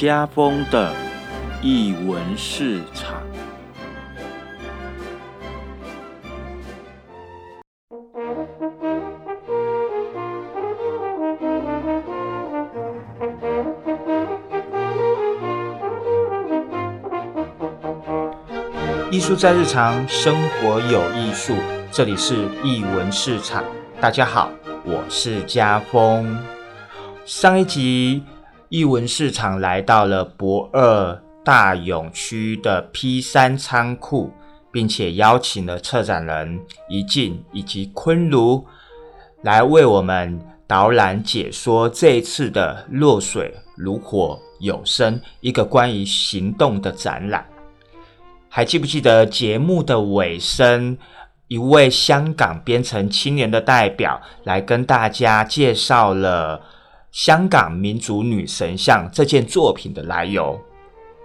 家风的译文市场。艺术在日常生活有艺术，这里是艺文市场。大家好，我是家风。上一集艺文市场来到了博二大勇区的 P 三仓库，并且邀请了策展人一静以及昆如来为我们导览解说这一次的“落水如火有声”一个关于行动的展览。还记不记得节目的尾声，一位香港编程青年的代表来跟大家介绍了香港民族女神像这件作品的来由。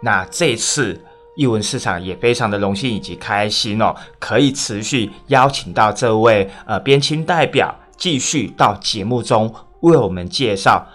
那这次艺文市场也非常的荣幸以及开心哦，可以持续邀请到这位呃编青代表继续到节目中为我们介绍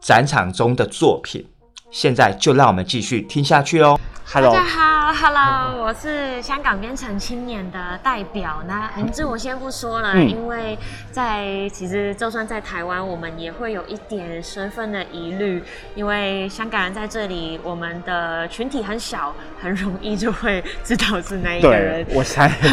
展场中的作品。现在就让我们继续听下去哦。大家好，Hello，我是香港编程青年的代表。那名字我先不说了，因为在其实就算在台湾，我们也会有一点身份的疑虑，因为香港人在这里，我们的群体很小，很容易就会知道是哪一个人。我猜是。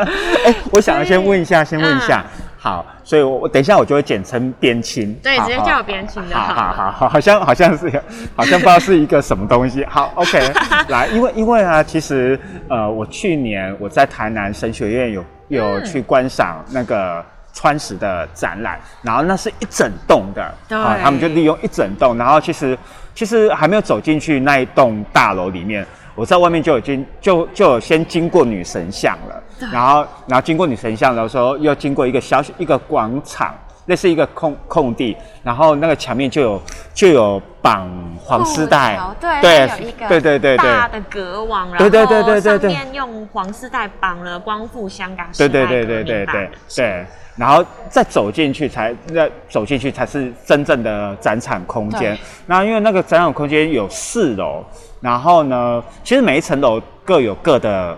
哎，我想要先问一下，先问一下。好，所以我我等一下我就会简称边青，对，直接叫我边青的。好好好好，好像好像是，好像不知道是一个什么东西。好，OK，来，因为因为啊，其实呃，我去年我在台南神学院有有去观赏那个川石的展览，然后那是一整栋的，啊，他们就利用一整栋，然后其实其实还没有走进去那一栋大楼里面。我在外面就已经就就有先经过女神像了，然后然后经过女神像的时候，又经过一个小一个广场，那是一个空空地，然后那个墙面就有就有绑黄丝带，对，有一个对对对大的隔网，然后上面用黄丝带绑了光复香港对对对对对对对，然后再走进去才那走进去才是真正的展场空间。那因为那个展场空间有四楼。然后呢，其实每一层楼各有各的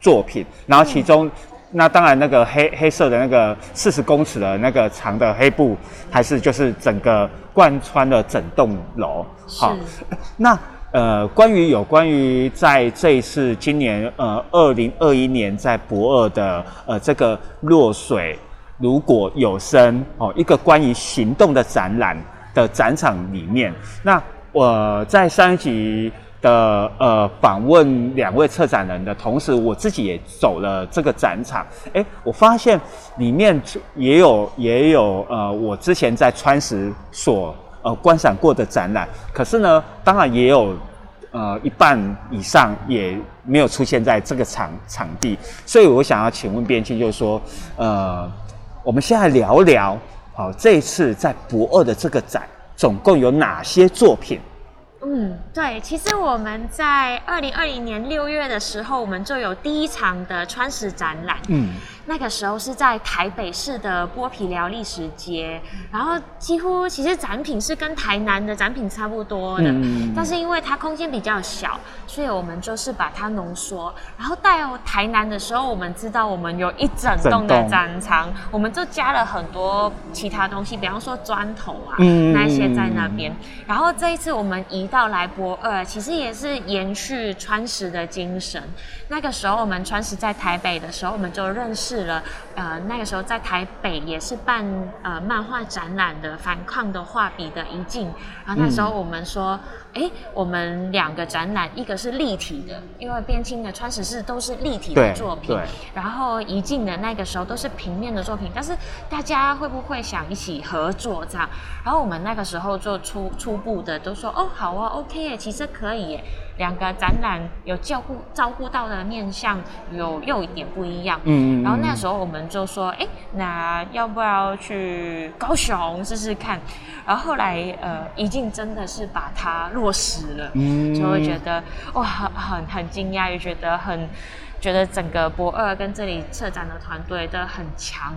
作品，然后其中，那当然那个黑黑色的那个四十公尺的那个长的黑布，还是就是整个贯穿了整栋楼。好，那呃，关于有关于在这一次今年呃二零二一年在博二的呃这个落水如果有声哦一个关于行动的展览的展场里面，那。我在上一集的呃访问两位策展人的同时，我自己也走了这个展场。哎，我发现里面也有也有呃我之前在川石所呃观赏过的展览，可是呢，当然也有呃一半以上也没有出现在这个场场地。所以我想要请问边青，就是说呃，我们现在聊聊好这一次在博二的这个展。总共有哪些作品？嗯，对，其实我们在二零二零年六月的时候，我们就有第一场的川石展览。嗯。那个时候是在台北市的剥皮寮历史街，然后几乎其实展品是跟台南的展品差不多的，但是因为它空间比较小，所以我们就是把它浓缩。然后到台南的时候，我们知道我们有一整栋的展场，我们就加了很多其他东西，比方说砖头啊嗯那些在那边。然后这一次我们移到来博二，其实也是延续川石的精神。那个时候我们川石在台北的时候，我们就认识。了，呃，那个时候在台北也是办呃漫画展览的，反抗的画笔的一镜。然后那时候我们说，哎，我们两个展览，一个是立体的，因为边青的川石是都是立体的作品，然后一镜的那个时候都是平面的作品。但是大家会不会想一起合作这样？然后我们那个时候就初初步的都说，哦，好啊，OK，其实可以。两个展览有照顾照顾到的面向有又一点不一样，嗯，然后那时候我们就说，哎，那要不要去高雄试试看？然后后来呃，已经真的是把它落实了，嗯，就会觉得哇，很很很惊讶，也觉得很觉得整个博二跟这里策展的团队都很强。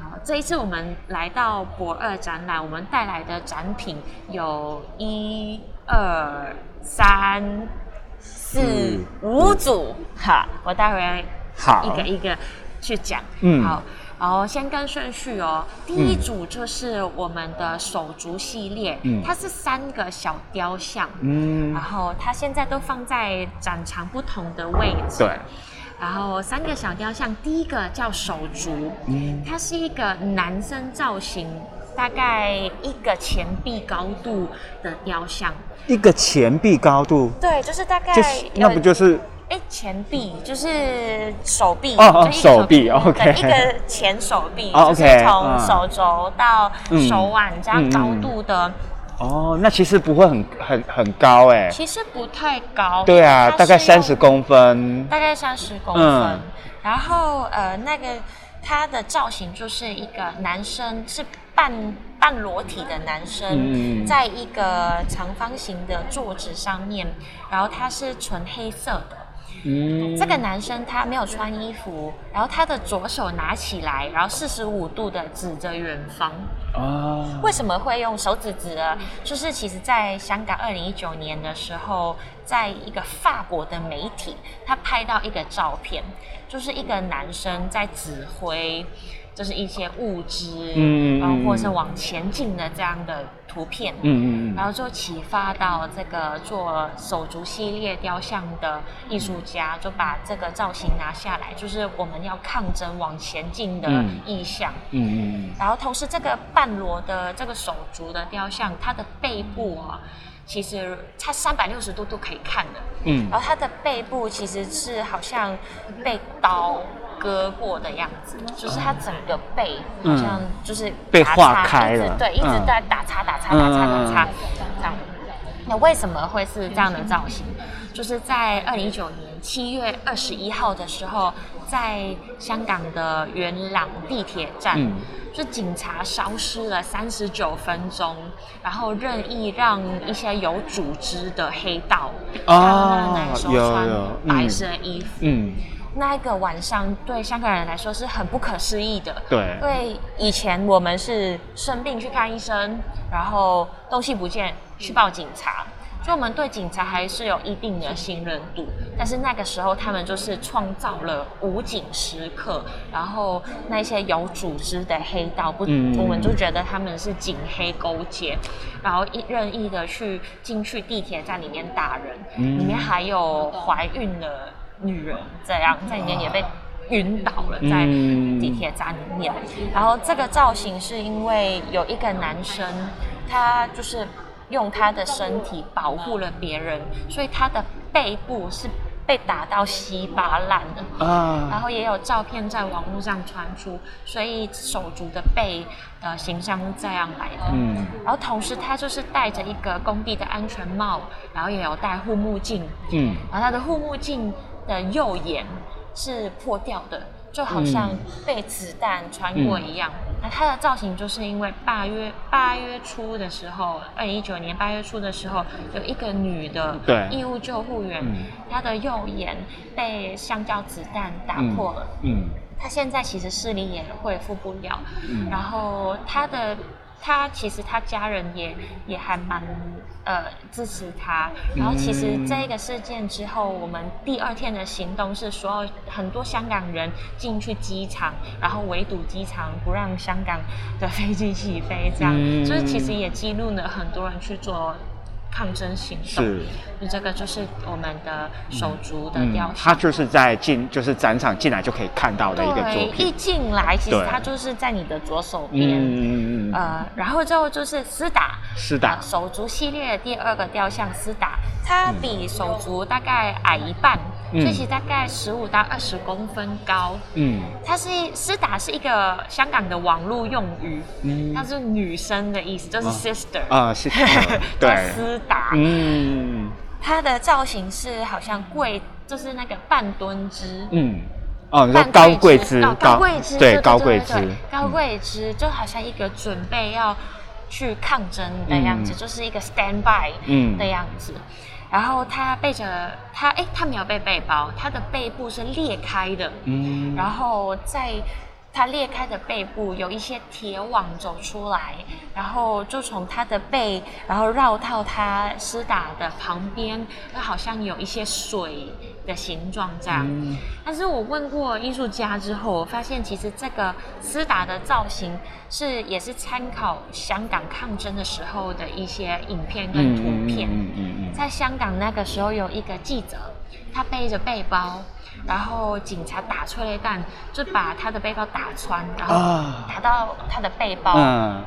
啊，这一次我们来到博二展览，我们带来的展品有一。二三四五组，哈，我待会好一个一个去讲。嗯。好，然后先跟顺序哦。第一组就是我们的手足系列，嗯。它是三个小雕像，嗯。然，后它现在都放在展场不同的位置。对，然后三个小雕像，第一个叫手足，嗯。它是一个男生造型，大概一个前臂高度的雕像。一个前臂高度，对，就是大概就是那不就是哎前臂就是手臂哦手臂，OK 对一个前手臂，哦就是 OK，从嗯手肘到嗯手腕这样高度的，哦，那其实不会很很很高哎。其实不太高。对啊，大概三十公分。大概三十公分。嗯然后呃，那个它的造型就是一个男生，是半半裸体的男生，在一个长方形的桌子上面，然后他是纯黑色的。嗯，这个男生他没有穿衣服，然后他的左手拿起来，然后四十五度的指着远方。啊，为什么会用手指指呢？就是其实，在香港二零一九年的时候，在一个法国的媒体，他拍到一个照片，就是一个男生在指挥，就是一些物资，嗯然后或是往前进的这样的图片，嗯嗯嗯。然后就启发到这个做手足系列雕像的艺术家，就把这个造型拿下来，就是我们要抗争往前进的嗯。意向。嗯嗯然后同时，这个半裸的这个手足的雕像，它的背部啊，其实它三百六十度都可以看的。嗯。然后它的背部其实是好像被刀割过的样子，就是他整个背好像就是被划叉开对，一直嗯。在打叉打叉打叉打叉这样。那为什么会是这样的造型？就是在二零一九年七月二十一号的时候，在香港的元朗地铁站，嗯。就警察消失了三十九分钟，然后任意让一些有组织的黑道，哦他们那时候有穿白色衣服，嗯，那一个晚上对香港人来说是很不可思议的。对因为以前我们是生病去看医生，然后东西不见去报警察，所以我们对警察还是有一定的信任度。但是那个时候他们就是创造了武警时刻，然后那些有组织的黑道不，嗯我们就觉得他们是警黑勾结，然后一任意的去进去地铁站里面打人，嗯里面还有怀孕的女人，这样在里面也被晕倒了，在嗯地铁站里面。然后这个造型是因为有一个男生，他就是用他的身体保护了别人，所以他的背部是被打到稀巴烂的啊。然啊，后也有照片在网络上传出，所以手足的背的形象是这样来的。嗯然后同时他就是戴着一个工地的安全帽，然后也有戴护目镜，嗯然后他的护目镜的右眼是破掉的，就好像嗯被子弹穿过一样。那它的造型就是因为八月八月初的时候，二零一九年八月初的时候，有一个女的对义务救护员，嗯她的右眼被橡胶子弹打嗯破了。嗯她现在其实视力也恢复不了，嗯然后她的他其实他家人也也还蛮呃支持他，然后其实嗯这个事件之后，我们第二天的行动是说很多香港人进去机场，然后围堵机场，不让香港的飞机起飞，这样，嗯。就是其实也激怒了很多人去做抗争行动。是。就这个就是我们的手足的雕像，它像。就是在进就是展场进来就可以看到的一个作品，一。进来其实对它就是在你的左手边。嗯嗯嗯嗯，呃，然后之后就是斯达，斯达呃，手足系列的第二个雕像斯达，它比手足大概矮一半，嗯所以其实大概十五到二十公分高。嗯。它是斯达是一个香港的网络用语，嗯。它是女生的意思，就是 sister，、啊 对，斯达。嗯。它的造型是好像跪，就是那个半蹲姿。嗯，哦，你高跪姿哦，高跪姿，对高跪姿，高跪姿就好像一个准备要去抗争的样子，嗯就是一个 stand by 嗯。的样子。然后他背着他，哎，他没有背背包，他的背部是裂开的，嗯。然后在他裂开的背部有一些铁网走出来，然后就从它的背，然后绕到它施打的旁边，那好像有一些水的形状这样。但是我问过艺术家之后，我发现其实这个施打的造型是也是参考香港抗争的时候的一些影片跟图片。嗯嗯在香港那个时候有一个记者，他背着背包。然后警察打催泪弹，就把他的背包打穿，然后打到他的背包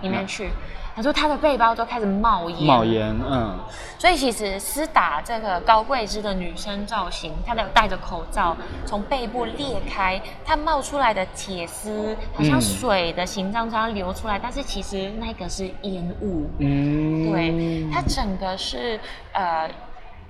里面去。他说他的背包都开始冒烟，冒烟，嗯。所以其实施打这个高贵姿的女生造型，她有戴着口罩，从背部裂开，它冒出来的铁丝好像水的形状这样流出来，但是其实那个是烟雾。嗯，对，它整个是呃。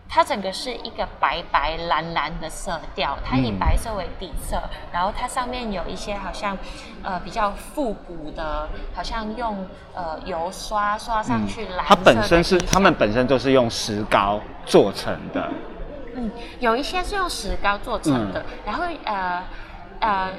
它整个是一个白白蓝蓝的色调，它以白色为底色，然后它上面有一些好像，呃，比较复古的，好像用呃油刷刷上去蓝色。它本身是，他们本身都是用石膏做成的。嗯，有一些是用石膏做成的，然后呃呃。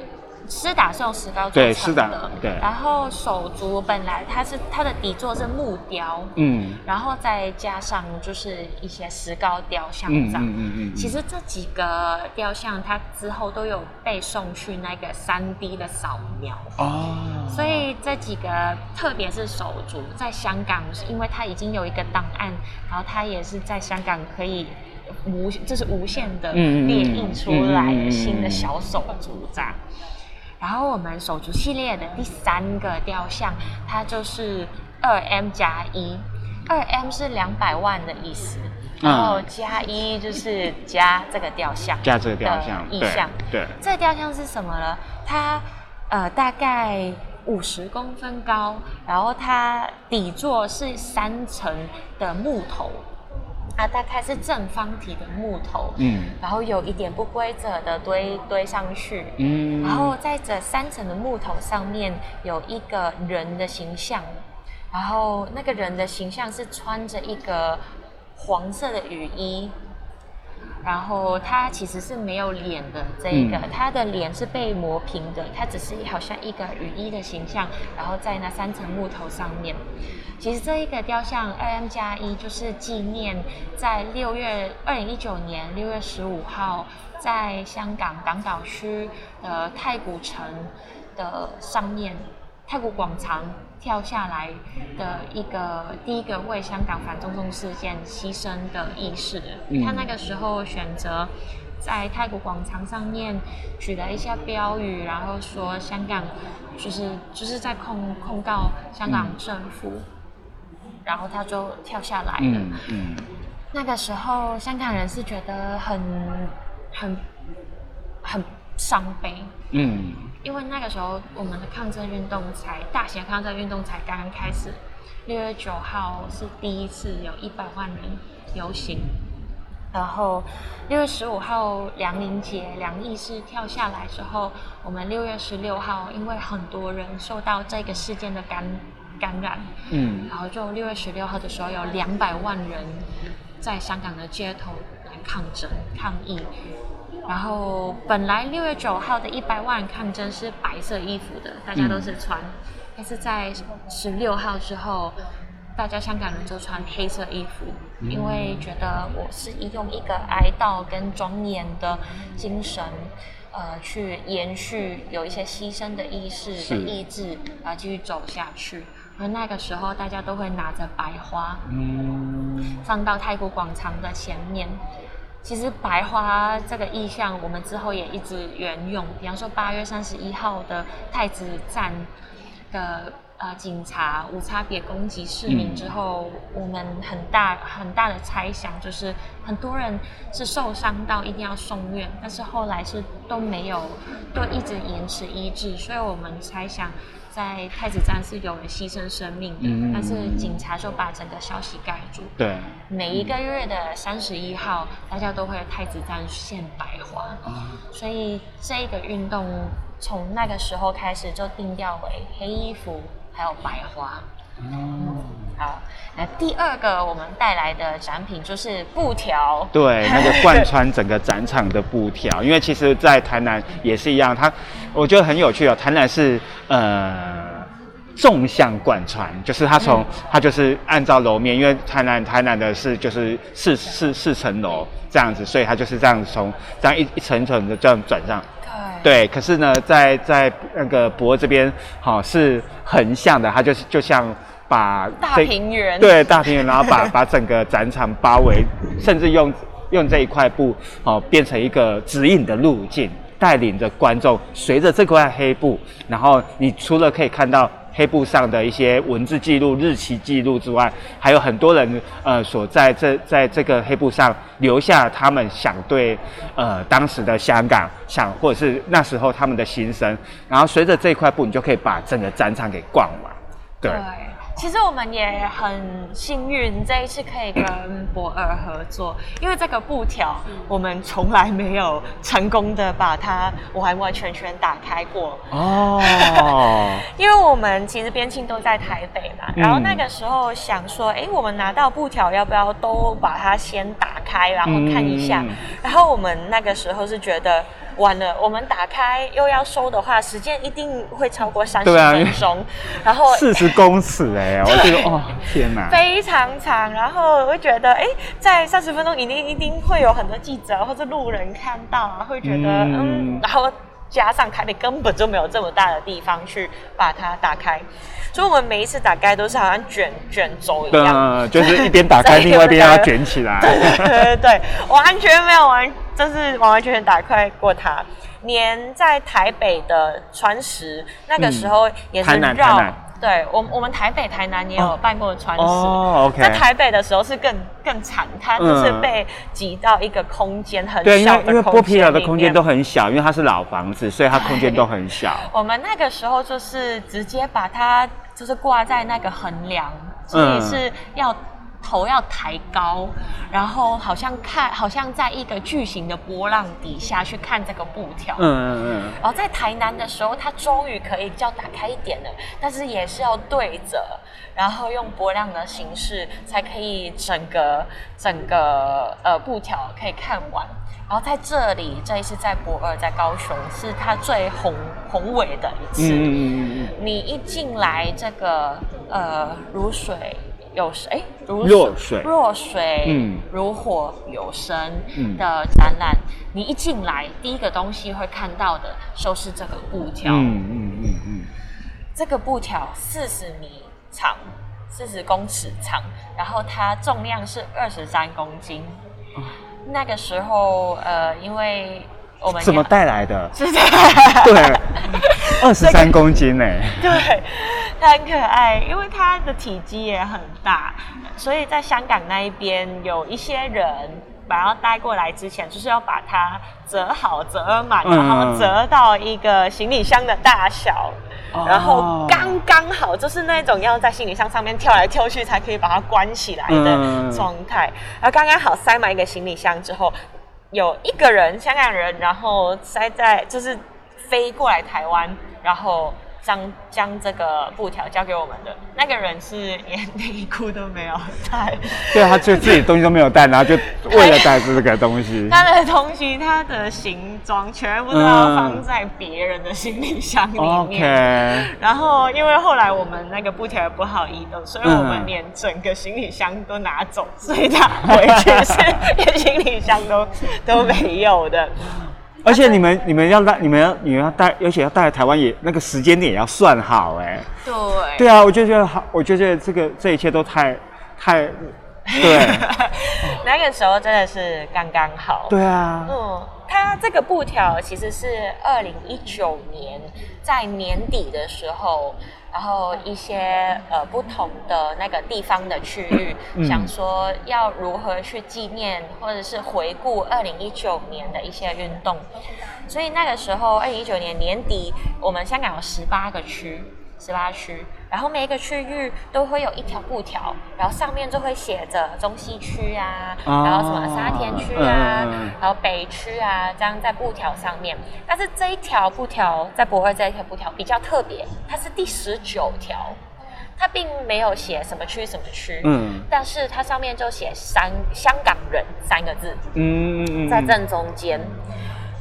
施打是用石膏做成的，对。然后手足本来它是它的底座是木雕，嗯，然后再加上就是一些石膏雕像这样。嗯嗯嗯。其实这几个雕像它之后都有被送去那个三 D 的扫描哦。所以这几个特别是手足，在香港，因为它已经有一个档案，然后它也是在香港可以无这是无限的列印出来新的小手足这样。然后我们手足系列的第三个雕像，它就是二 M 加一，二 M 是两百万的意思，然后加一就是加这个雕像，加这个雕像意象。对，这个雕像是什么呢？它呃大概五十公分高，然后它底座是三层的木头。它大概是正方体的木头，嗯，然后有一点不规则的堆堆上去，嗯，然后在这三层的木头上面有一个人的形象，然后那个人的形象是穿着一个黄色的雨衣。然后他其实是没有脸的，这一个他的脸是被磨平的，他只是好像一个雨衣的形象，然后在那三层木头上面。其实这一个雕像二 M 加一就是纪念在六月二零一九年六月十五号在香港港岛区的太古城的上面。太古广场跳下来的一个第一个为香港反中共事件牺牲的义士，他那个时候选择在泰国广场上面举了一下标语，然后说香港就是就是在控控告香港政府，然后他就跳下来了。嗯，那个时候香港人是觉得很很很伤悲。嗯。因为那个时候，我们的抗争运动才大型抗争运动才刚刚开始。六月九号是第一次有一百万人游行，然后六月十五号梁林杰梁义士跳下来之后，我们六月十六号因为很多人受到这个事件的感感染，嗯，然后就六月十六号的时候有两百万人在香港的街头来抗争抗议。然后本来六月九号的一百万抗争是白色衣服的，大家都是穿，但是在十六号之后，大家香港人就穿黑色衣服，因为觉得我是用一个哀悼跟庄严的精神，呃，去延续有一些牺牲的意识的意志，然后继续走下去。而那个时候，大家都会拿着白花，嗯，放到太古广场的前面。其实白花这个意象，我们之后也一直沿用。比方说八月三十一号的太子站的呃警察无差别攻击市民之后，我们很大很大的猜想就是很多人是受伤到一定要送院，但是后来是都没有，都一直延迟医治，所以我们猜想。在太子站是有人牺牲生命的，但是警察就把整个消息盖住。对，每一个月的三十一号，大家都会太子站献白花，所以这个运动从那个时候开始就定调为黑衣服还有白花。好，那第二个我们带来的展品就是布条。对，那个贯穿整个展场的布条，因为其实，在台南也是一样，它我觉得很有趣哦。台南是呃。纵向贯穿，就是它从它就是按照楼面，因为台南台南的是就是四四四层楼这样子，所以它就是这样从这样一一层一层的这样转上。对。对，可是呢，在在那个博这边，好是横向的，它就是就像把大平原对大平原，然后把 把整个展场包围，甚至用用这一块布哦变成一个指引的路径，带领着观众随着这块黑布，然后你除了可以看到。黑布上的一些文字记录、日期记录之外，还有很多人呃所在这在这个黑布上留下他们想对呃当时的香港想或者是那时候他们的心声，然后随着这块布，你就可以把整个展场给逛完，对。其实我们也很幸运，这一次可以跟博尔合作，因为这个布条我们从来没有成功的把它完完全全打开过哦。因为我们其实边庆都在台北嘛，然后那个时候想说，哎，我们拿到布条要不要都把它先打开，然后看一下？然后我们那个时候是觉得。完了，我们打开又要收的话，时间一定会超过三十分钟。然后四十公尺哎，我觉得哦，天哪，非常长。然后会觉得，哎，在三十分钟一定一定会有很多记者或者路人看到，会觉得嗯，然后加上台北根本就没有这么大的地方去把它打开。所以，我们每一次打开都是好像卷卷轴一样，就是一边打开，另外一边要卷起来。对对对，完全没有完，就是完完全全打快过它。连在台北的川石，那个时候也是绕。对我，我们台北、台南也有办过川石。哦，OK。在台北的时候是更更惨，它就是被挤到一个空间很小的空间因为剥皮寮的空间都很小，因为它是老房子，所以它空间都很小。我们那个时候就是直接把它就是挂在那个横梁，所以是要。头要抬高，然后好像看，好像在一个巨型的波浪底下去看这个布条。嗯嗯嗯。然后在台南的时候，它终于可以叫打开一点了，但是也是要对着，然后用波浪的形式才可以整个整个呃布条可以看完。然后在这里，这一次在博二，在高雄，是它最宏宏伟的一次。嗯嗯嗯嗯。你一进来，这个呃如水。有水，如弱水，弱水，嗯，如火有声的展览。你一进来，第一个东西会看到的，就是这个布条。嗯嗯嗯嗯，这个布条四十米长，四十公尺长，然后它重量是二十三公斤。那个时候，呃，因为。我们怎么带来的？是的，对，二十三公斤呢。对，它很可爱，因为它的体积也很大，所以在香港那一边有一些人把它带过来之前，就是要把它折好、折满，然后折到一个行李箱的大小，然后刚刚好就是那种要在行李箱上面跳来跳去才可以把它关起来的状态，然后刚刚好塞满一个行李箱之后。有一个人，香港人，然后塞在就是飞过来台湾，然后将将这个布条交给我们的那个人是连内裤都没有带，对，他就自己东西都没有带，然后就 为了带这个东西，他的东西，他的行装全部都要放在别人的行李箱里面。然后因为后来我们那个布条不好移动，所以我们连整个行李箱都拿走，所以他回去是 连行李箱都。都没有的，而且你们你们要带你们要你们要带，而且要带来台湾也那个时间点也要算好哎。对。对啊，我就觉得好，我就觉得这个这一切都太太对。那个时候真的是刚刚好。对啊。嗯，它这个布条其实是二零一九年在年底的时候。然后一些呃不同的那个地方的区域，想说要如何去纪念或者是回顾二零一九年的一些运动，所以那个时候二零一九年年底，我们香港有十八个区。十八区，然后每一个区域都会有一条布条，然后上面就会写着中西区啊，然后什么沙田区啊，然后北区啊，这样在布条上面。但是这一条布条在博二这一条布条比较特别，它是第十九条。它并没有写什么区什么区，嗯，但是它上面就写三香港人三个字，嗯，在正中间，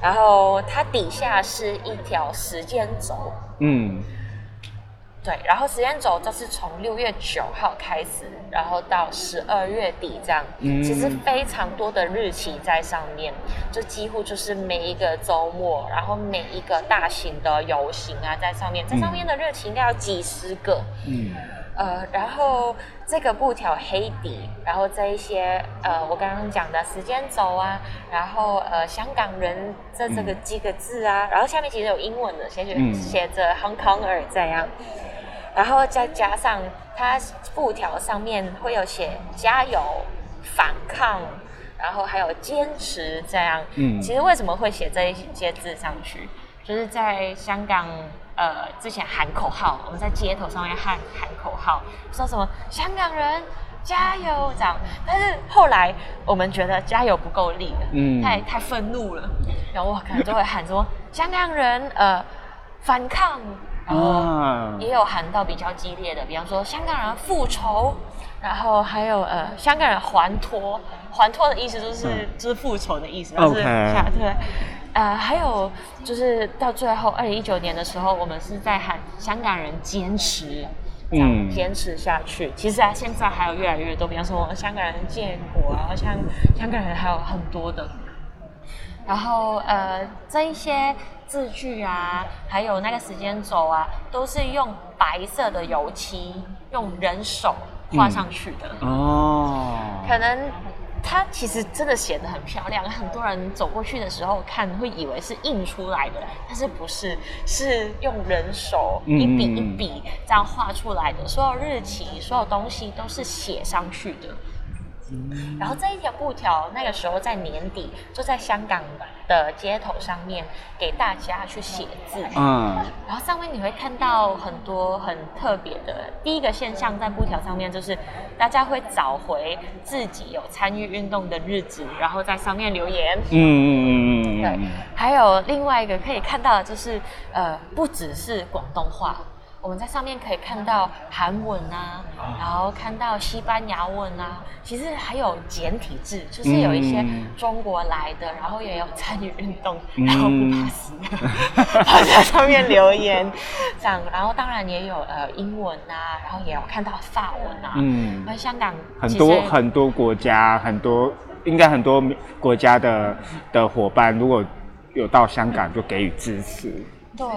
然后它底下是一条时间轴，嗯。对，然后时间轴就是从六月九号开始，然后到十二月底这样，其实非常多的日期在上面，就几乎就是每一个周末，然后每一个大型的游行啊，在上面，在上面的日期应该有几十个，嗯，呃，然后这个布条黑底，然后这一些呃，我刚刚讲的时间轴啊，然后呃，香港人这这个几个字啊，然后下面其实有英文的，写着写着 Hong Konger 这样。然后再加上它布条上面会有写加油、反抗，然后还有坚持这样。嗯，其实为什么会写这一些字上去？就是在香港，呃，之前喊口号，我们在街头上面喊喊口号，说什么香港人加油这样。但是后来我们觉得加油不够力了，嗯，太太愤怒了，然后我可能就会喊说香港人呃反抗。然后也有喊到比较激烈的，比方说香港人复仇，然后还有呃香港人还拖，还拖的意思就是就是复仇的意思，就是对，呃还有就是到最后二零一九年的时候，我们是在喊香港人坚持，嗯，坚持下去。其实啊现在还有越来越多，比方说香港人建国啊，像香港人还有很多的。然后呃，这一些字句啊，还有那个时间轴啊，都是用白色的油漆，用人手画上去的。哦，可能它其实真的写的很漂亮，很多人走过去的时候看，会以为是印出来的，但是不是，是用人手一笔一笔这样画出来的，所有日期、所有东西都是写上去的。然后这一条布条，那个时候在年底，就在香港的街头上面给大家去写字。嗯，然后上面你会看到很多很特别的。第一个现象在布条上面，就是大家会找回自己有参与运动的日子，然后在上面留言。嗯嗯嗯嗯。对，还有另外一个可以看到的就是，呃，不只是广东话。我们在上面可以看到韩文啊，然后看到西班牙文啊，其实还有简体字，就是有一些中国来的，然后也有参与运动，然后不怕死，在上面留言这样，然后当然也有呃英文啊，然后也有看到法文啊，嗯，那香港很多很多国家，很多应该很多国家的的伙伴，如果有到香港就给予支持，对。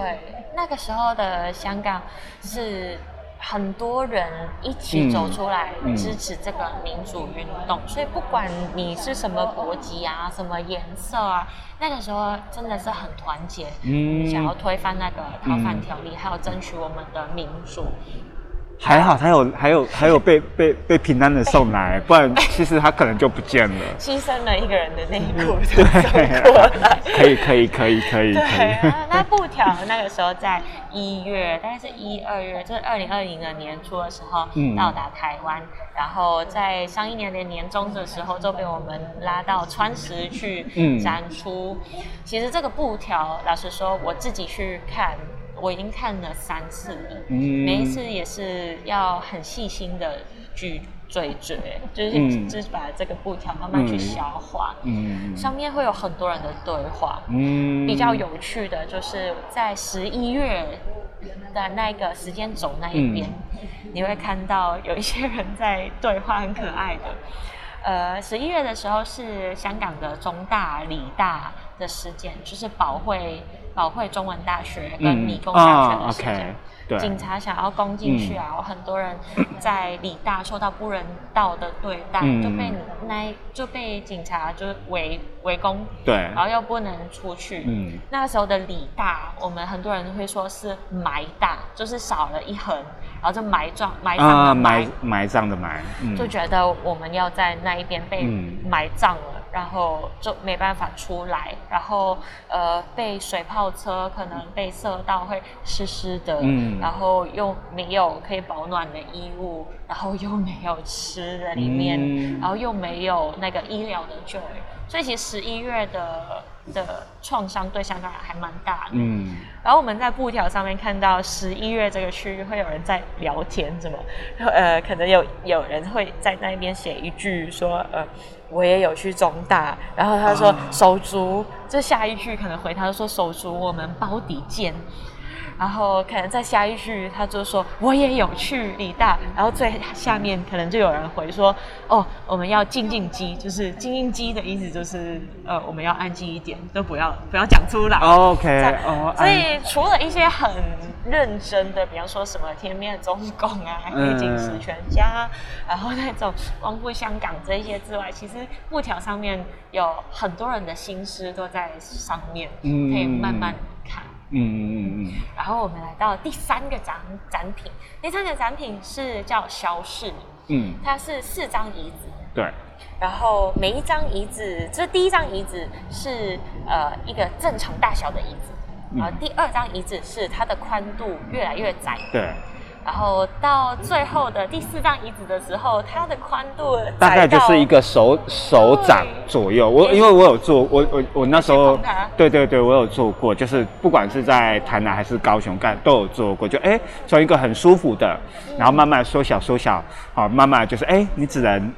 那个时候的香港是很多人一起走出来支持这个民主运动，所以不管你是什么国籍啊、什么颜色啊，那个时候真的是很团结，想要推翻那个逃犯条例，还有争取我们的民主。还好，他有还有还有被被被平安的送来，不然 其实他可能就不见了。牺牲了一个人的内裤 就送过来，可以可以可以可以。对，那布条那个时候在一月，大概是一二月，就是二零二零的年初的时候到达台湾，然后在上一年的年中的时候就被我们拉到川石去展出。其实这个布条，老实说，我自己去看。我已经看了三次了，每一次也是要很细心的去咀嚼，就是就是把这个布条慢慢去消化。嗯，上面会有很多人的对话。嗯，比较有趣的就是在十一月的那个时间轴那一边，你会看到有一些人在对话，很可爱的。呃，十一月的时候是香港的中大、理大的事件，就是保会。保会中文大学跟理工大学的事件，警察想要攻进去啊，有很多人在理大受到不人道的对待，就被那就被警察就是围围攻，对，然后又不能出去。嗯，那个时候的理大，我们很多人会说是埋大，就是少了一横，然后就埋葬埋葬的埋。埋葬的埋，就觉得我们要在那一边被埋葬了。然后就没办法出来，然后呃被水泡车可能被射到会湿湿的，嗯，然后又没有可以保暖的衣物，然后又没有吃的里面，然后又没有那个医疗的救援，所以其实十一月的的创伤对香港人还蛮大的。嗯，然后我们在布条上面看到十一月这个区域会有人在聊天，什么呃，可能有有人会在那边写一句说呃。我也有去中大，然后他说手足，这下一句可能回他说手足，我们包底见。然后可能再下一句，他就说我也有去理大，然后最下面可能就有人回说，哦，我们要静静机，就是静静机的意思就是呃，我们要安静一点，都不要不要讲出来。OK，哦，所以除了一些很认真的，比方说什么天面中共啊，黑金石全家，然后那种光复香港这一些之外，其实布条上面有很多人的心思都在上面，可以慢慢看。嗯嗯嗯嗯，然后我们来到第三个展展品，第三个展品是叫消逝，嗯，它是四张椅子，对，然后每一张椅子，这第一张椅子是呃一个正常大小的椅子，然后第二张椅子是它的宽度越来越窄，对。然后到最后的第四张椅子的时候，它的宽度大概就是一个手手掌左右。我因为我有做，我我我那时候对对对，我有做过，就是不管是在台南还是高雄干都有做过。就哎，从一个很舒服的，然后慢慢缩小缩小，好，慢慢就是哎，你只能，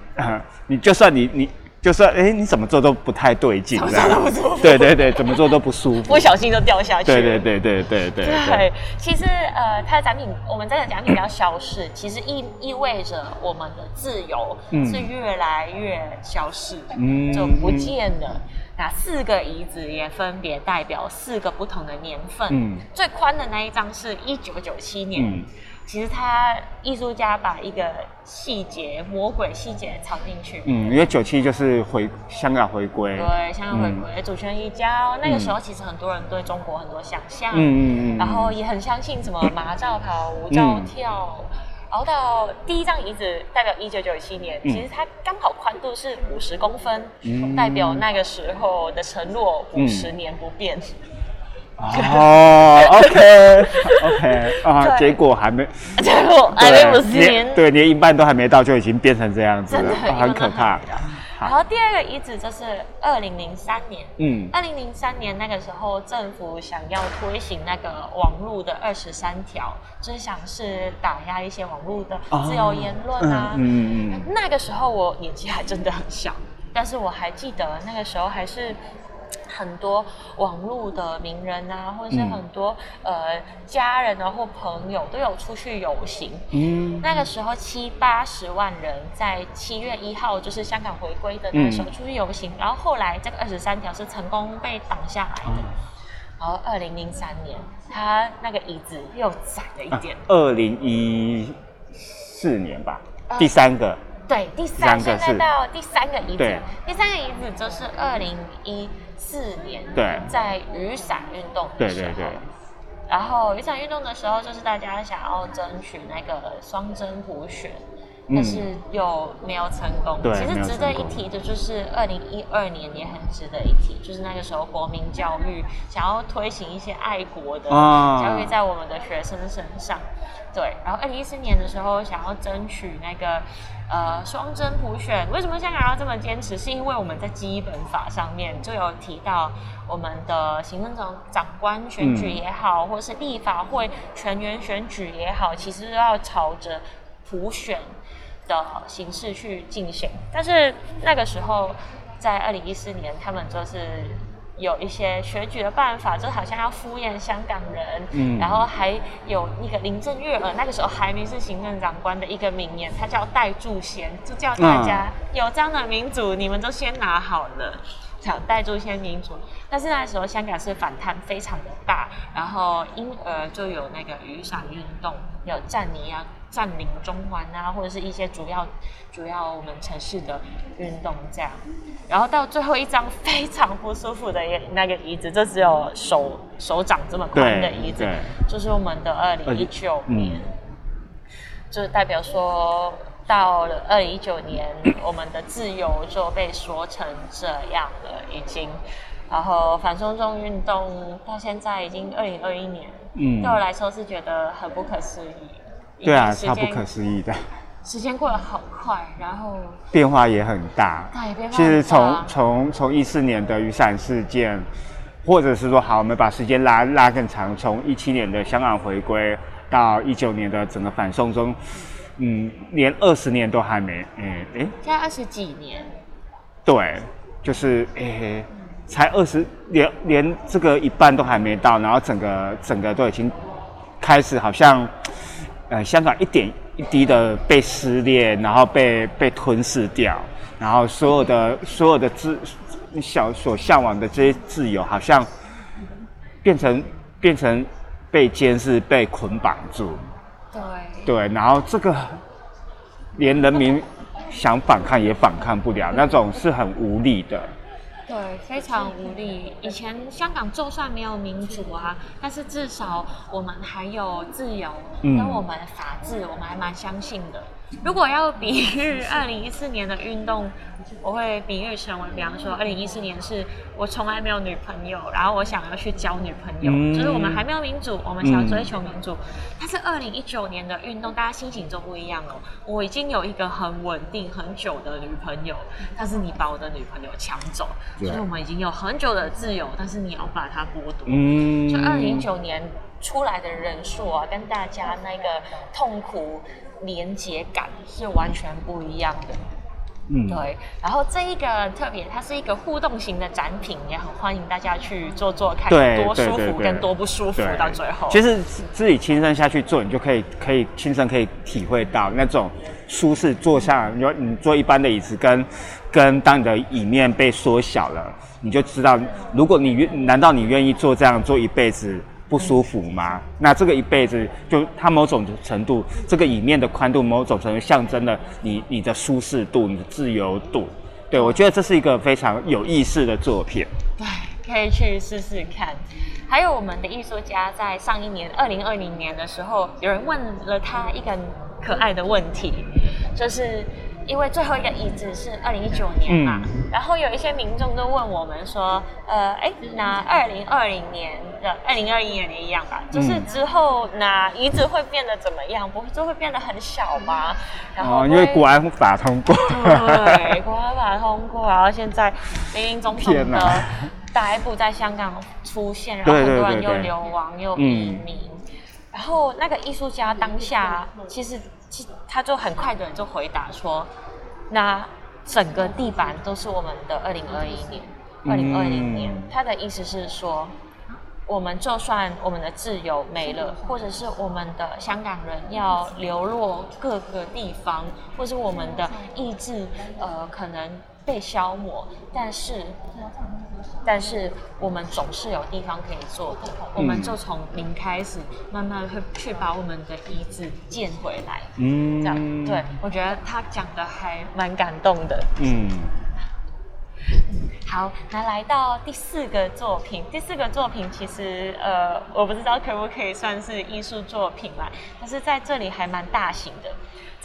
你就算你你。就是哎，你怎么做都不太对劲，这样。对对对，怎么做都不舒服，不小心就掉下去。对对对对对对。对，其实呃，它的展品，我们真的展品要消失，其实意意味着我们的自由是越来越消失，就不见了。那四个椅子也分别代表四个不同的年份。嗯。最宽的那一张是一九九七年。其实他艺术家把一个细节、魔鬼细节藏进去。嗯，因为九七就是回香港回归。对，香港回归，主权移交。那个时候其实很多人对中国很多想象。嗯嗯嗯。然后也很相信什么马照跑，舞照跳。然后到第一张椅子代表一九九七年，其实它刚好宽度是五十公分，代表那个时候的承诺五十年不变。哦，OK，OK，啊，结果还没，结果还没五十年，对，连一半都还没到，就已经变成这样子了，很可怕。然后第二个遗址就是二零零三年，嗯，二零零三年那个时候，政府想要推行那个网络的二十三条，就是想是打压一些网络的自由言论啊，嗯嗯，那个时候我年纪还真的很小，但是我还记得那个时候还是。很多网络的名人啊，或者是很多呃家人啊或朋友都有出去游行。嗯，那个时候七八十万人在七月一号，就是香港回归的那时候出去游行。然后后来这个二十三条是成功被挡下来的。然后二零零三年，他那个椅子又窄了一点。二零一四年吧，第三个。对，第三现在到第三个椅子，第三个椅子就是二零一四年，对，在雨伞运动的时候，然后雨伞运动的时候，就是大家想要争取那个双真普选，但是又没有成功。其实值得一提的就是二零一二年也很值得一提，就是那个时候国民教育想要推行一些爱国的教育在我们的学生身上。对，然后二零一四年的时候想要争取那个。呃，双真普选，为什么香港要这么坚持？是因为我们在基本法上面就有提到，我们的行政长长官选举也好，或者是立法会全员选举也好，其实都要朝着普选的形式去进行。但是那个时候，在二零一四年，他们就是。有一些选举的办法，就好像要敷衍香港人，嗯，然后还有一个林郑月娥那个时候还没是行政长官的一个名言，他叫戴柱先，就叫大家有这样的民主，你们都先拿好了，叫戴柱先民主。但是那时候香港是反弹非常的大，然后因而就有那个雨伞运动，有占领啊。占领中环啊，或者是一些主要主要我们城市的运动这样，然后到最后一张非常不舒服的那个椅子，就只有手手掌这么宽的椅子，就是我们的二零一九年，就是代表说到了二零一九年，我们的自由就被说成这样了，已经，然后反送中运动到现在已经二零二一年，嗯，对我来说是觉得很不可思议。对啊，超不可思议的。时间过得好快，然后变化也很大。对，变化其实很从大从从一四年的雨伞事件，或者是说好，我们把时间拉拉更长，从一七年的香港回归到一九年的整个反送中，嗯，连二十年都还没，诶、诶、现在二十几年，对，就是诶、才二十，连连这个一半都还没到，然后整个整个都已经开始好像，呃，香港一点一滴的被撕裂，然后被被吞噬掉，然后所有的所有的自小所向往的这些自由，好像变成变成被监视、被捆绑住，对，对，然后这个连人民想反抗也反抗不了，那种是很无力的。对，非常无力。以前香港就算没有民主啊，但是至少我们还有自由，嗯跟我们的法治，我们还蛮相信的。如果要比喻二零一四年的运动，我会比喻成为，比方说，二零一四年是我从来没有女朋友，然后我想要去交女朋友，嗯就是我们还没有民主，我们想要追求民主。但是二零一九年的运动，大家心情就不一样了。我已经有一个很稳定很久的女朋友，但是你把我的女朋友抢走，对所以我们已经有很久的自由，但是你要把它剥夺。嗯，就二零一九年出来的人数啊，跟大家那个痛苦连接感是完全不一样的。嗯，对，然后这一个特别，它是一个互动型的展品，也很欢迎大家去做做看，对多舒服跟多不舒服，到最后。其实自自己亲身下去做，你就可以可以亲身可以体会到那种舒适坐下，你说你坐一般的椅子跟跟当你的椅面被缩小了，你就知道，如果你愿，难道你愿意做这样做一辈子？不舒服吗？那这个一辈子，就它某种程度，这个椅面的宽度，某种程度象征了你你的舒适度、你的自由度。对我觉得这是一个非常有意思的作品。对，可以去试试看。还有我们的艺术家在上一年二零二零年的时候，有人问了他一个可爱的问题，就是因为最后一个椅子是二零一九年嘛，嗯然后有一些民众都问我们说，呃，哎，那二零二零年的二零二一年也一样吧，就是之后那椅子会变得怎么样？不就会变得很小吗？然后哦，因为国安法通过。对，国安法通过，然后现在林林总总的逮捕在香港出现，然后很多人又流亡又嗯移民，然后那个艺术家当下其实其他就很快的就回答说，那整个地板都是我们的二零二一年，二零二零年，嗯他的意思是说。我们就算我们的自由没了，或者是我们的香港人要流落各个地方，或是我们的意志呃可能被消磨，但是但是我们总是有地方可以做的，我们就从零开始，慢慢会去把我们的遗址建回来。嗯这样，对我觉得他讲的还蛮感动的。嗯，好，那来到第四个作品，第四个作品其实呃，我不知道可不可以算是艺术作品啦，但是在这里还蛮大型的。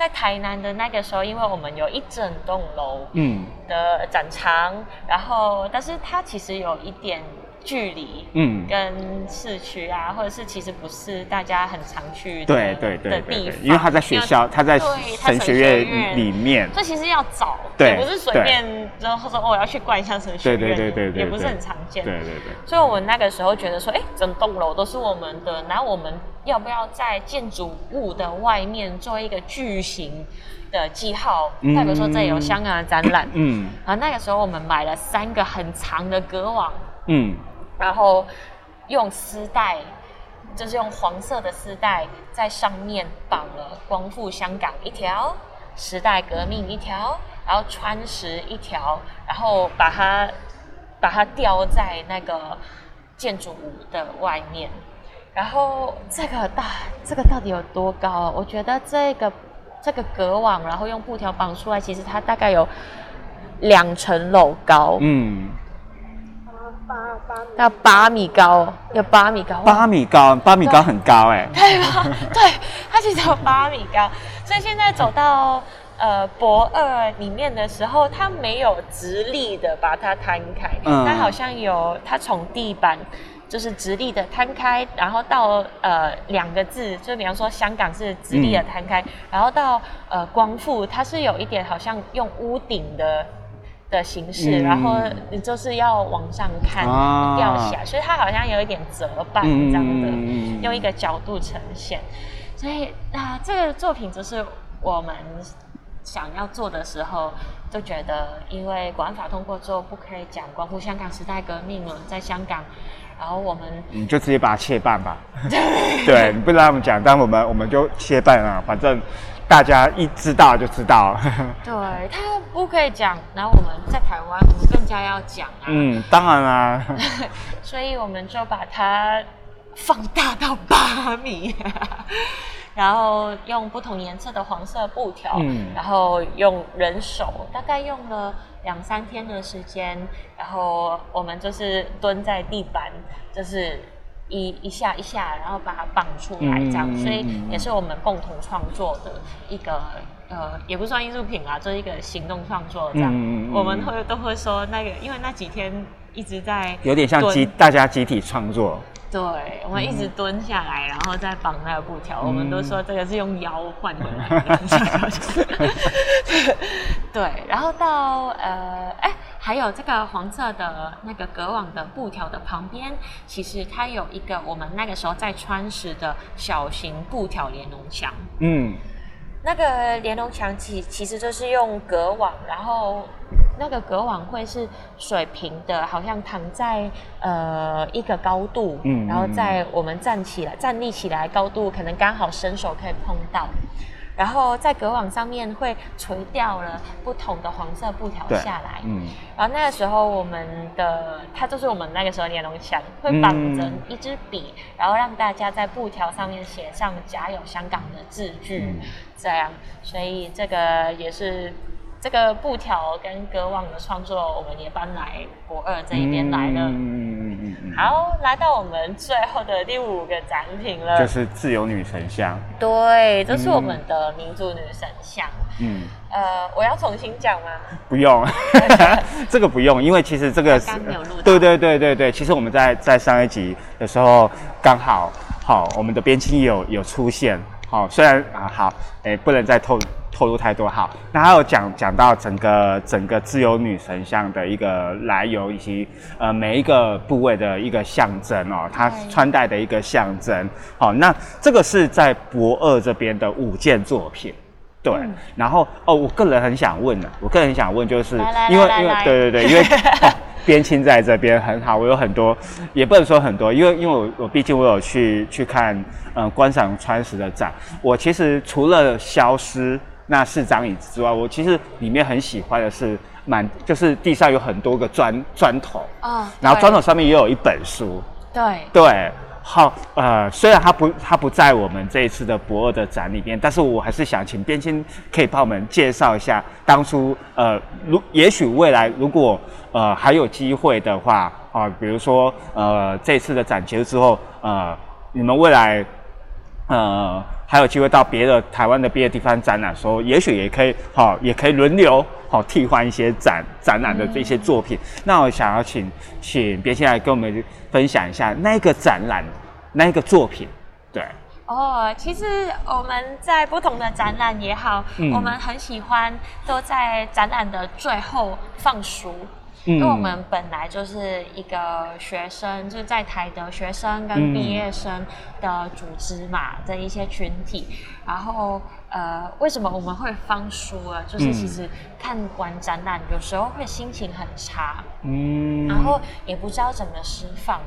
在台南的那个时候，因为我们有一整栋楼嗯。的展场，然后但是它其实有一点距离，嗯。跟市区啊，或者是其实不是大家很常去的对对对的地方，因为他在学校，他在对他神学院院里面，所以其实要找，对也不是随便，然后说哦我要去逛一下神学院，对对对对对，也不是很常见。对对对，所以我们那个时候觉得说，哎，整栋楼都是我们的，然后我们要不要在建筑物的外面做一个巨型的记号，嗯。代表说这里有香港的展览？嗯。然后那个时候我们买了三个很长的格网，嗯。然后用丝带，就是用黄色的丝带在上面绑了光复香港一条，时代革命一条，然后川石一条，然后把它把它吊在那个建筑物的外面。然后这个大，这个到底有多高啊？我觉得这个这个隔网，然后用布条绑出来，其实它大概有两层楼高。嗯，八八米高哦，有八米高，八米高，八米高很高哎，对吧？对，它其实有八米高，所以现在走到呃博二里面的时候，它没有直立的把它摊开，嗯它好像有它从地板就是直立的摊开，然后到呃两个字，就比方说香港是直立的摊开，然后到呃光复，它是有一点好像用屋顶的的形式，然后你就是要往上看掉下来，所以它好像有一点折半这样的，用一个角度呈现。所以啊，这个作品就是我们想要做的时候，就觉得因为国安法通过之后，不可以讲光复香港时代革命了，在香港，然后我们你就直接把它切半吧。对，你不让他们讲，但我们我们就切半啊，反正大家一知道就知道。对他不可以讲，然后我们在台湾，我们更加要讲啊。嗯，当然啦。所以我们就把它放大到八米。然后用不同颜色的黄色布条，然后用人手，大概用了两三天的时间，然后我们就是蹲在地板，就是一一下一下，然后把它绑出来，这样，所以也是我们共同创作的一个呃，也不算艺术品啊，就是一个行动创作这样。我们会都会说那个，因为那几天一直在有点像集大家集体创作。对，我们一直蹲下来，然后再绑那个布条。我们都说这个是用腰换的。对，然后到呃，哎，还有这个黄色的那个隔网的布条的旁边，其实它有一个我们那个时候在穿时的小型布条连龙墙。嗯，那个连龙墙其其实就是用隔网，然后。那个隔网会是水平的，好像躺在呃一个高度，嗯，然后在我们站起来、站立起来高度，可能刚好伸手可以碰到，然后在隔网上面会垂掉了不同的黄色布条下来，嗯，然后那个时候我们的它就是我们那个时候年龙墙会绑着一支笔，然后让大家在布条上面写上“加油香港”的字句，这样，所以这个也是。这个布条跟歌望的创作，我们也搬来博二这一边来了。嗯嗯嗯嗯。好，来到我们最后的第五个展品了，就是自由女神像。对，这是我们的民族女神像。嗯。呃，我要重新讲吗？不用，这个不用，因为其实这个是，对对对对对，其实我们在在上一集的时候刚好好，我们的边青有有出现。好，虽然啊好，哎，不能再透。透露太多好，那还有讲讲到整个整个自由女神像的一个来由，以及呃每一个部位的一个象征哦，它穿戴的一个象征。好，那这个是在博二这边的五件作品，对。然后哦，我个人很想问呢，我个人很想问，就是因为因为对对对，因为边青在这边很好，我有很多也不能说很多，因为因为我我毕竟我有去去看嗯观赏川石的展，我其实除了消失。那四张椅子之外，我其实里面很喜欢的是满，就是地上有很多个砖砖头啊，然后砖头上面也有一本书。对对，好呃，虽然它不它不在我们这一次的博二的展里面，但是我还是想请边青可以帮我们介绍一下当初呃，如也许未来如果呃还有机会的话啊，比如说呃这次的展结束之后呃，你们未来呃。还有机会到别的台湾的别的地方展览，时候也许也可以，好，也可以轮流，好替换一些展展览的这些作品。那我想要请请别先来跟我们分享一下那个展览，那个作品，对。哦，其实我们在不同的展览也好，我们很喜欢都在展览的最后放书。因为我们本来就是一个学生，就是在台的学生跟毕业生的组织嘛的一些群体，然后呃，为什么我们会放书啊？就是其实看完展览，有时候会心情很差，嗯，然后也不知道怎么释放。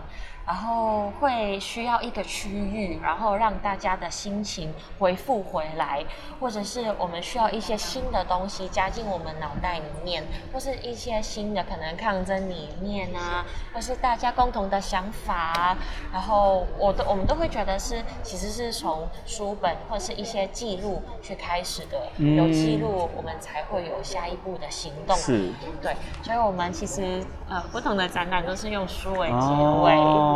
然后会需要一个区域，然后让大家的心情回复回来，或者是我们需要一些新的东西加进我们脑袋里面，或是一些新的可能抗争理念啊，或是大家共同的想法啊。然后我都我们都会觉得是其实是从书本或是一些记录去开始的，有记录我们才会有下一步的行动。是，对，所以我们其实呃不同的展览都是用书为结尾。哦，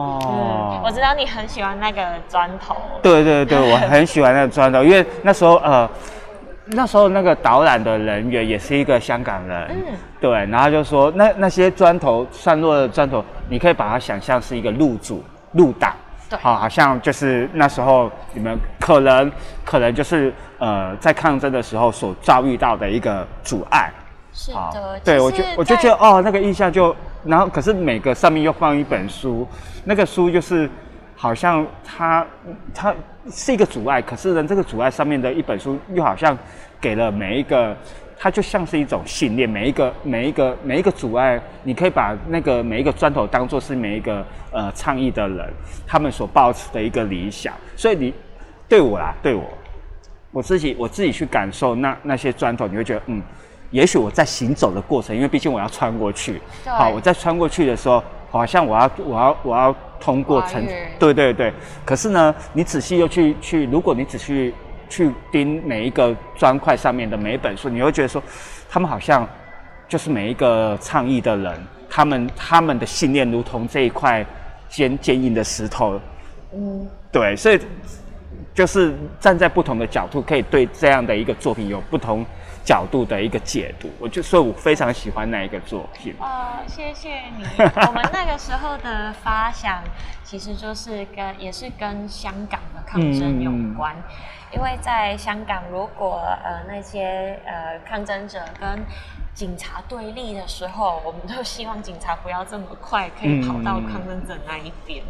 我知道你很喜欢那个砖头。对对对，我很喜欢那个砖头，因为那时候呃，那时候那个导览的人员也是一个香港人。嗯。对，然后就说那那些砖头散落的砖头，你可以把它想象是一个路主，入党。对，好，好像就是那时候你们可能可能就是呃在抗争的时候所遭遇到的一个阻碍。是的，对我就我就觉得哦，那个印象就，然后可是每个上面又放一本书，那个书就是好像它它是一个阻碍，可是呢，这个阻碍上面的一本书又好像给了每一个，它就像是一种信念，每一个每一个每一个阻碍，你可以把那个每一个砖头当做是每一个呃倡议的人他们所抱持的一个理想，所以你对我啦，对我我自己我自己去感受那那些砖头，你会觉得嗯。也许我在行走的过程，因为毕竟我要穿过去，好，我在穿过去的时候，好像我要我要我要通过层，对对对。可是呢，你仔细又去去，如果你仔细去盯每一个砖块上面的每一本书，你会觉得说，他们好像就是每一个倡议的人，他们他们的信念如同这一块坚坚硬的石头，嗯，对，所以就是站在不同的角度，可以对这样的一个作品有不同。角度的一个解读，我就所以我非常喜欢那一个作品。呃，谢谢你。我们那个时候的发想，其实就是跟也是跟香港的抗争有关。因为在香港，如果呃那些呃抗争者跟警察对立的时候，我们都希望警察不要这么快可以跑到抗争者那一边。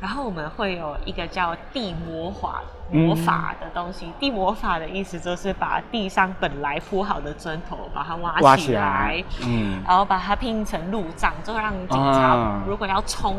然后我们会有一个叫地魔法魔法的东西。地魔法的意思就是把地上本来铺好的砖头把它挖起来，嗯，然后把它拼成路障，就让警察如果要冲，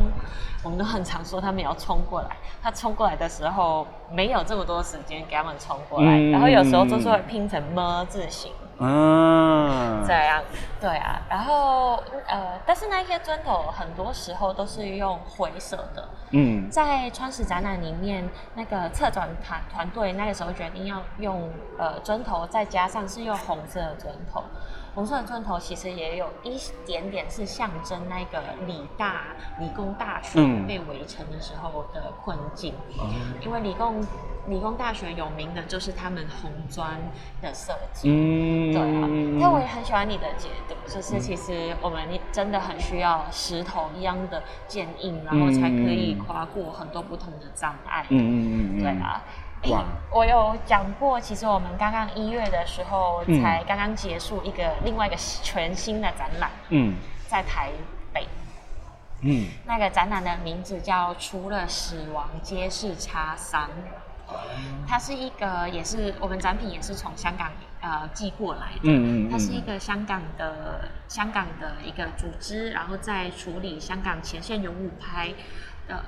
我们都很常说他们要冲过来。他冲过来的时候没有这么多时间给他们冲过来，然后有时候就是会拼成么字形。嗯，这样，对啊，然后呃，但是那些砖头很多时候都是用灰色的。嗯，在川石展览里面，那个策展团团队那个时候决定要用呃砖头，再加上是用红色的砖头。红色的砖头其实也有一点点是象征那个理大理工大学被围城的时候的困境，因为理工理工大学有名的就是他们红砖的设计，对啊。但我也很喜欢你的解读，就是其实我们真的很需要石头一样的坚硬，然后才可以跨过很多不同的障碍。嗯嗯嗯，对啊。哇！我有讲过，其实我们刚刚一月的时候才刚刚结束一个另外一个全新的展览。嗯，在台北。嗯，那个展览的名字叫“除了死亡皆是擦伤”。它是一个，也是我们展品也是从香港呃寄过来的。嗯嗯它是一个香港的香港的一个组织，然后在处理香港前线勇武拍的。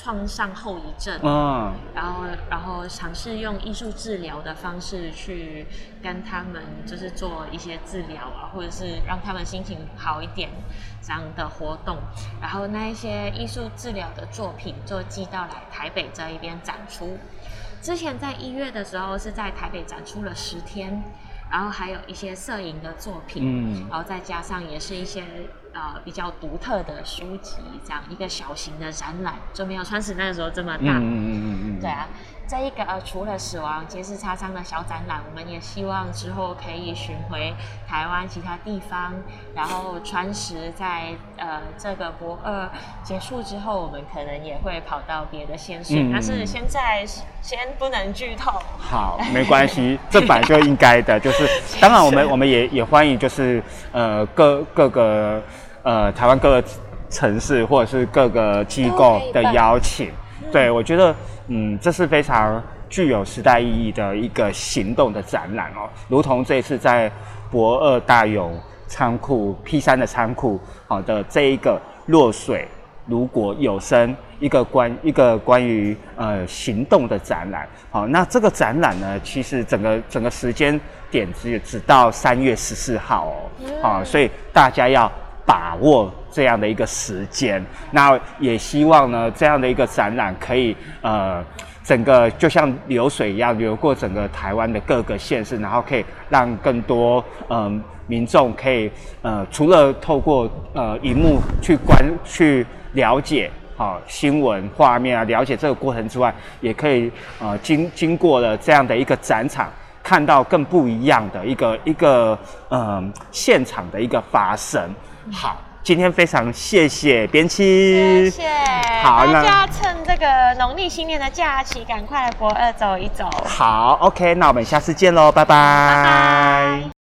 创伤后遗症，嗯，然后然后尝试用艺术治疗的方式去跟他们，就是做一些治疗啊，或者是让他们心情好一点这样的活动。然后那一些艺术治疗的作品就寄到来台北这一边展出。之前在一月的时候是在台北展出了十天，然后还有一些摄影的作品，嗯，然后再加上也是一些。呃，比较独特的书籍，这样一个小型的展览，就没有川史那个时候这么大。嗯嗯嗯嗯对啊，这一个呃，除了死亡皆是擦伤的小展览，我们也希望之后可以巡回台湾其他地方，然后川史在呃这个博二结束之后，我们可能也会跑到别的县市，但是现在先不能剧透。好，没关系，这本就应该的，就是当然我们 我们也也欢迎，就是呃各各个。呃，台湾各个城市或者是各个机构的邀请，对我觉得，嗯，这是非常具有时代意义的一个行动的展览哦。如同这次在博二大勇仓库 P 三的仓库，好的这一个落水如果有声一个关一个关于呃行动的展览，好，那这个展览呢，其实整个整个时间点只只到三月十四号哦，好，所以大家要。把握这样的一个时间，那也希望呢，这样的一个展览可以呃，整个就像流水一样流过整个台湾的各个县市，然后可以让更多嗯民众可以呃，除了透过呃荧幕去观去了解好新闻画面啊，了解这个过程之外，也可以呃经经过了这样的一个展场，看到更不一样的一个一个嗯现场的一个发生。好。今天非常谢谢编辑，谢谢。好，大家趁这个农历新年的假期，赶快来博二走一走。好，OK，那我们下次见喽，拜拜。拜拜。